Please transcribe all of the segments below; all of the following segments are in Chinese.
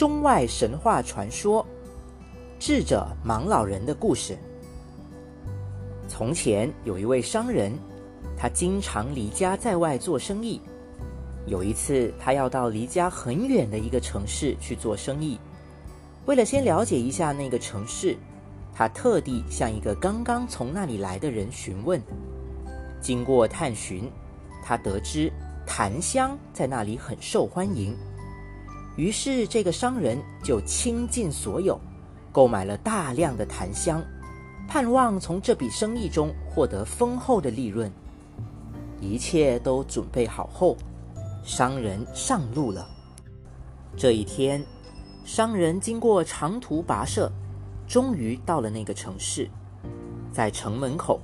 中外神话传说，智者盲老人的故事。从前有一位商人，他经常离家在外做生意。有一次，他要到离家很远的一个城市去做生意。为了先了解一下那个城市，他特地向一个刚刚从那里来的人询问。经过探寻，他得知檀香在那里很受欢迎。于是，这个商人就倾尽所有，购买了大量的檀香，盼望从这笔生意中获得丰厚的利润。一切都准备好后，商人上路了。这一天，商人经过长途跋涉，终于到了那个城市。在城门口，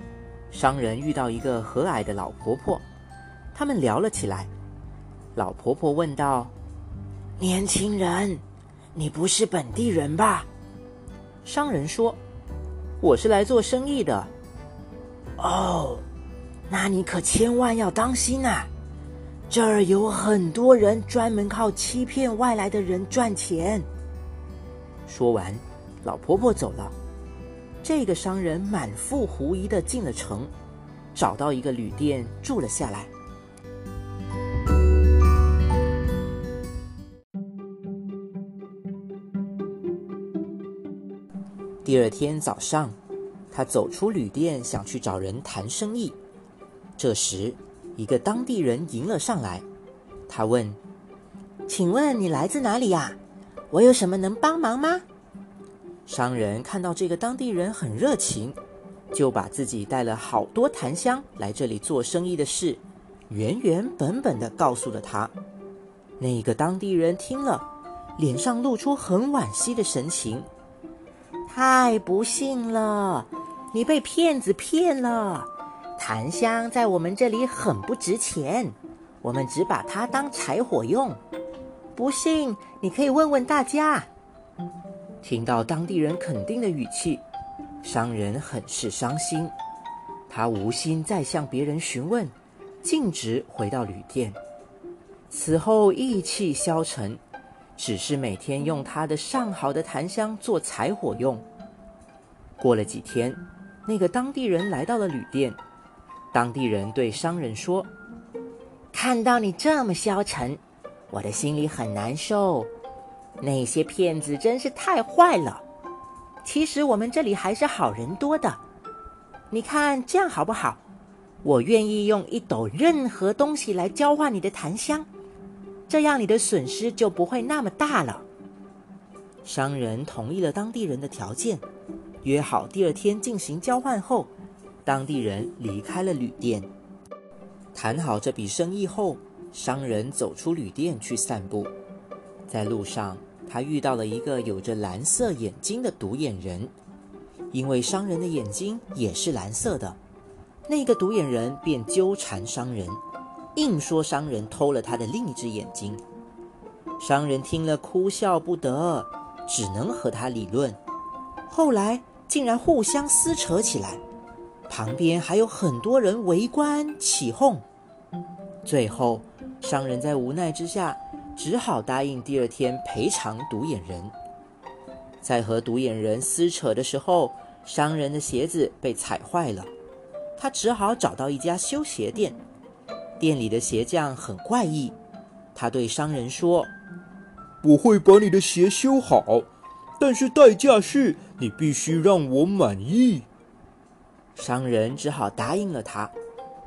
商人遇到一个和蔼的老婆婆，他们聊了起来。老婆婆问道。年轻人，你不是本地人吧？商人说：“我是来做生意的。”哦，那你可千万要当心啊！这儿有很多人专门靠欺骗外来的人赚钱。说完，老婆婆走了。这个商人满腹狐疑的进了城，找到一个旅店住了下来。第二天早上，他走出旅店，想去找人谈生意。这时，一个当地人迎了上来。他问：“请问你来自哪里呀？我有什么能帮忙吗？”商人看到这个当地人很热情，就把自己带了好多檀香来这里做生意的事，原原本本的告诉了他。那个当地人听了，脸上露出很惋惜的神情。太不幸了，你被骗子骗了。檀香在我们这里很不值钱，我们只把它当柴火用。不信，你可以问问大家。听到当地人肯定的语气，商人很是伤心。他无心再向别人询问，径直回到旅店。此后意气消沉。只是每天用他的上好的檀香做柴火用。过了几天，那个当地人来到了旅店。当地人对商人说：“看到你这么消沉，我的心里很难受。那些骗子真是太坏了。其实我们这里还是好人多的。你看这样好不好？我愿意用一斗任何东西来交换你的檀香。”这样你的损失就不会那么大了。商人同意了当地人的条件，约好第二天进行交换后，当地人离开了旅店。谈好这笔生意后，商人走出旅店去散步。在路上，他遇到了一个有着蓝色眼睛的独眼人，因为商人的眼睛也是蓝色的，那个独眼人便纠缠商人。硬说商人偷了他的另一只眼睛，商人听了哭笑不得，只能和他理论。后来竟然互相撕扯起来，旁边还有很多人围观起哄。最后，商人在无奈之下，只好答应第二天赔偿独眼人。在和独眼人撕扯的时候，商人的鞋子被踩坏了，他只好找到一家修鞋店。店里的鞋匠很怪异，他对商人说：“我会把你的鞋修好，但是代价是你必须让我满意。”商人只好答应了他，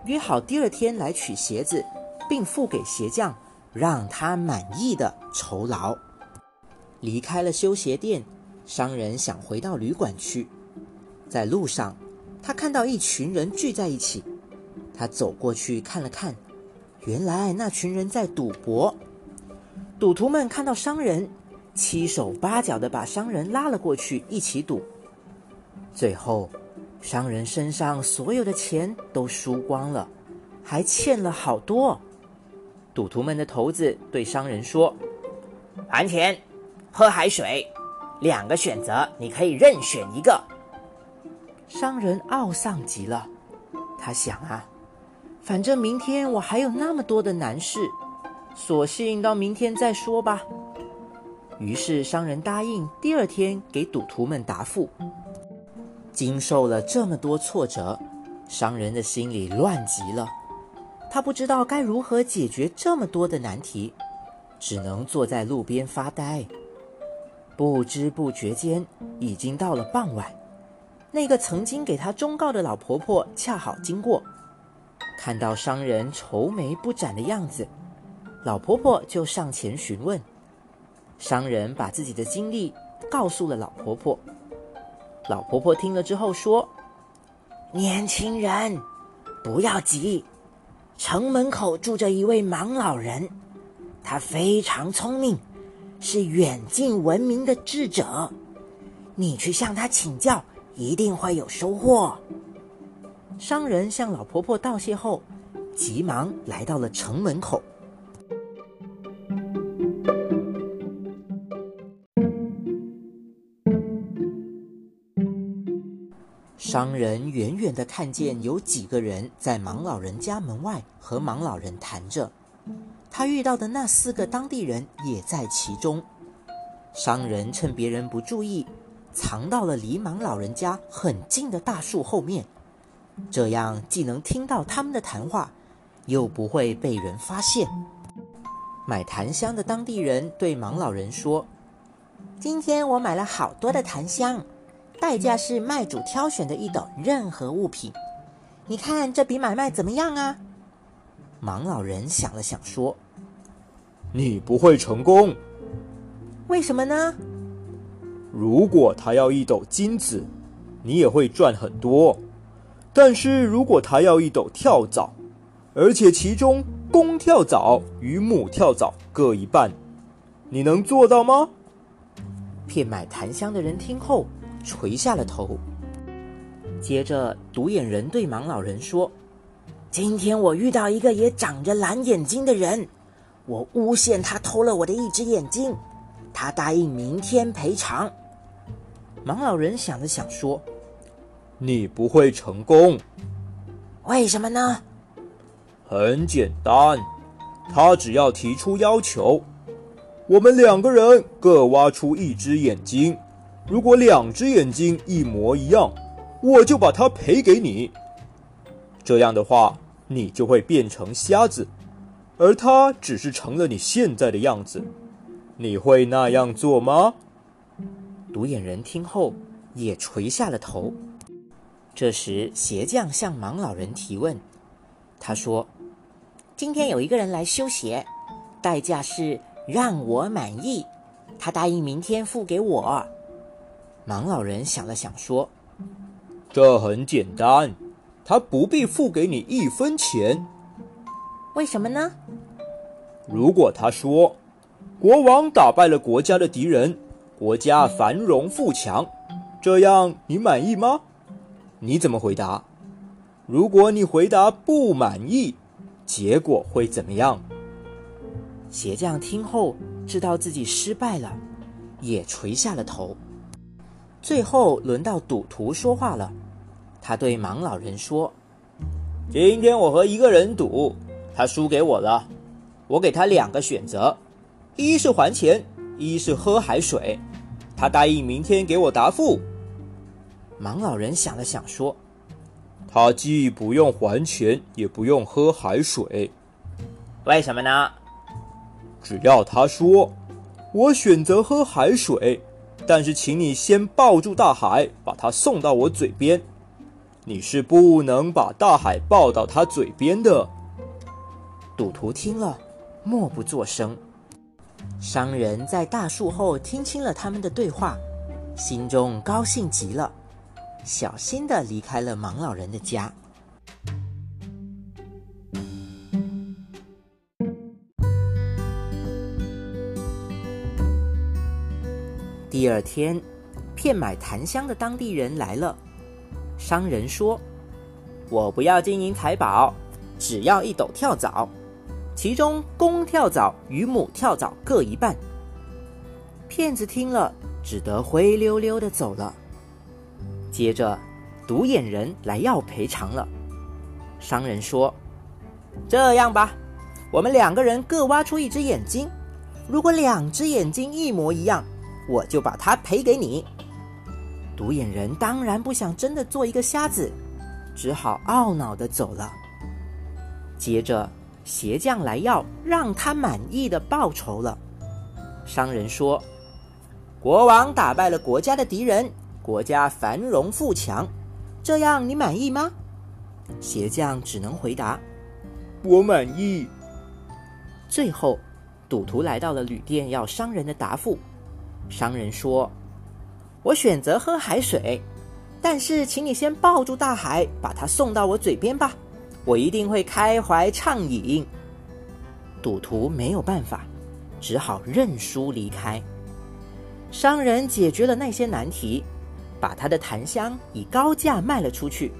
约好第二天来取鞋子，并付给鞋匠让他满意的酬劳。离开了修鞋店，商人想回到旅馆去。在路上，他看到一群人聚在一起。他走过去看了看，原来那群人在赌博。赌徒们看到商人，七手八脚的把商人拉了过去一起赌。最后，商人身上所有的钱都输光了，还欠了好多。赌徒们的头子对商人说：“还钱，喝海水，两个选择，你可以任选一个。”商人懊丧极了，他想啊。反正明天我还有那么多的难事，索性到明天再说吧。于是商人答应第二天给赌徒们答复。经受了这么多挫折，商人的心里乱极了。他不知道该如何解决这么多的难题，只能坐在路边发呆。不知不觉间，已经到了傍晚。那个曾经给他忠告的老婆婆恰好经过，看到商人愁眉不展的样子，老婆婆就上前询问。商人把自己的经历告诉了老婆婆。老婆婆听了之后说：“年轻人，不要急。城门口住着一位盲老人，他非常聪明，是远近闻名的智者。你去向他请教，一定会有收获。”商人向老婆婆道谢后，急忙来到了城门口。商人远远的看见有几个人在盲老人家门外和盲老人谈着，他遇到的那四个当地人也在其中。商人趁别人不注意，藏到了离盲老人家很近的大树后面，这样既能听到他们的谈话，又不会被人发现。买檀香的当地人对盲老人说：“今天我买了好多的檀香。”代价是卖主挑选的一斗任何物品，你看这笔买卖怎么样啊？盲老人想了想说：“你不会成功，为什么呢？如果他要一斗金子，你也会赚很多；但是如果他要一斗跳蚤，而且其中公跳蚤与母跳蚤各一半，你能做到吗？”骗买檀香的人听后。垂下了头。接着，独眼人对盲老人说：“今天我遇到一个也长着蓝眼睛的人，我诬陷他偷了我的一只眼睛，他答应明天赔偿。”盲老人想了想说：“你不会成功，为什么呢？很简单，他只要提出要求，我们两个人各挖出一只眼睛。”如果两只眼睛一模一样，我就把它赔给你。这样的话，你就会变成瞎子，而他只是成了你现在的样子。你会那样做吗？独眼人听后也垂下了头。这时，鞋匠向盲老人提问，他说：“今天有一个人来修鞋，代价是让我满意，他答应明天付给我。”盲老人想了想，说：“这很简单，他不必付给你一分钱。为什么呢？如果他说，国王打败了国家的敌人，国家繁荣富强，这样你满意吗？你怎么回答？如果你回答不满意，结果会怎么样？”鞋匠听后知道自己失败了，也垂下了头。最后轮到赌徒说话了，他对盲老人说：“今天我和一个人赌，他输给我了。我给他两个选择，一是还钱，一是喝海水。他答应明天给我答复。”盲老人想了想说：“他既不用还钱，也不用喝海水。为什么呢？只要他说，我选择喝海水。”但是，请你先抱住大海，把它送到我嘴边。你是不能把大海抱到他嘴边的。赌徒听了，默不作声。商人在大树后听清了他们的对话，心中高兴极了，小心的离开了盲老人的家。第二天，骗买檀香的当地人来了。商人说：“我不要金银财宝，只要一斗跳蚤，其中公跳蚤与母跳蚤各一半。”骗子听了，只得灰溜溜的走了。接着，独眼人来要赔偿了。商人说：“这样吧，我们两个人各挖出一只眼睛。”如果两只眼睛一模一样，我就把它赔给你。”独眼人当然不想真的做一个瞎子，只好懊恼的走了。接着，鞋匠来要让他满意的报酬了。商人说：“国王打败了国家的敌人，国家繁荣富强，这样你满意吗？”鞋匠只能回答：“我满意。”最后，赌徒来到了旅店，要商人的答复。商人说。我选择喝海水，但是请你先抱住大海，把它送到我嘴边吧，我一定会开怀畅饮。赌徒没有办法，只好认输离开。商人解决了那些难题，把他的檀香以高价卖了出去，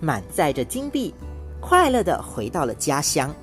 满载着金币，快乐的回到了家乡。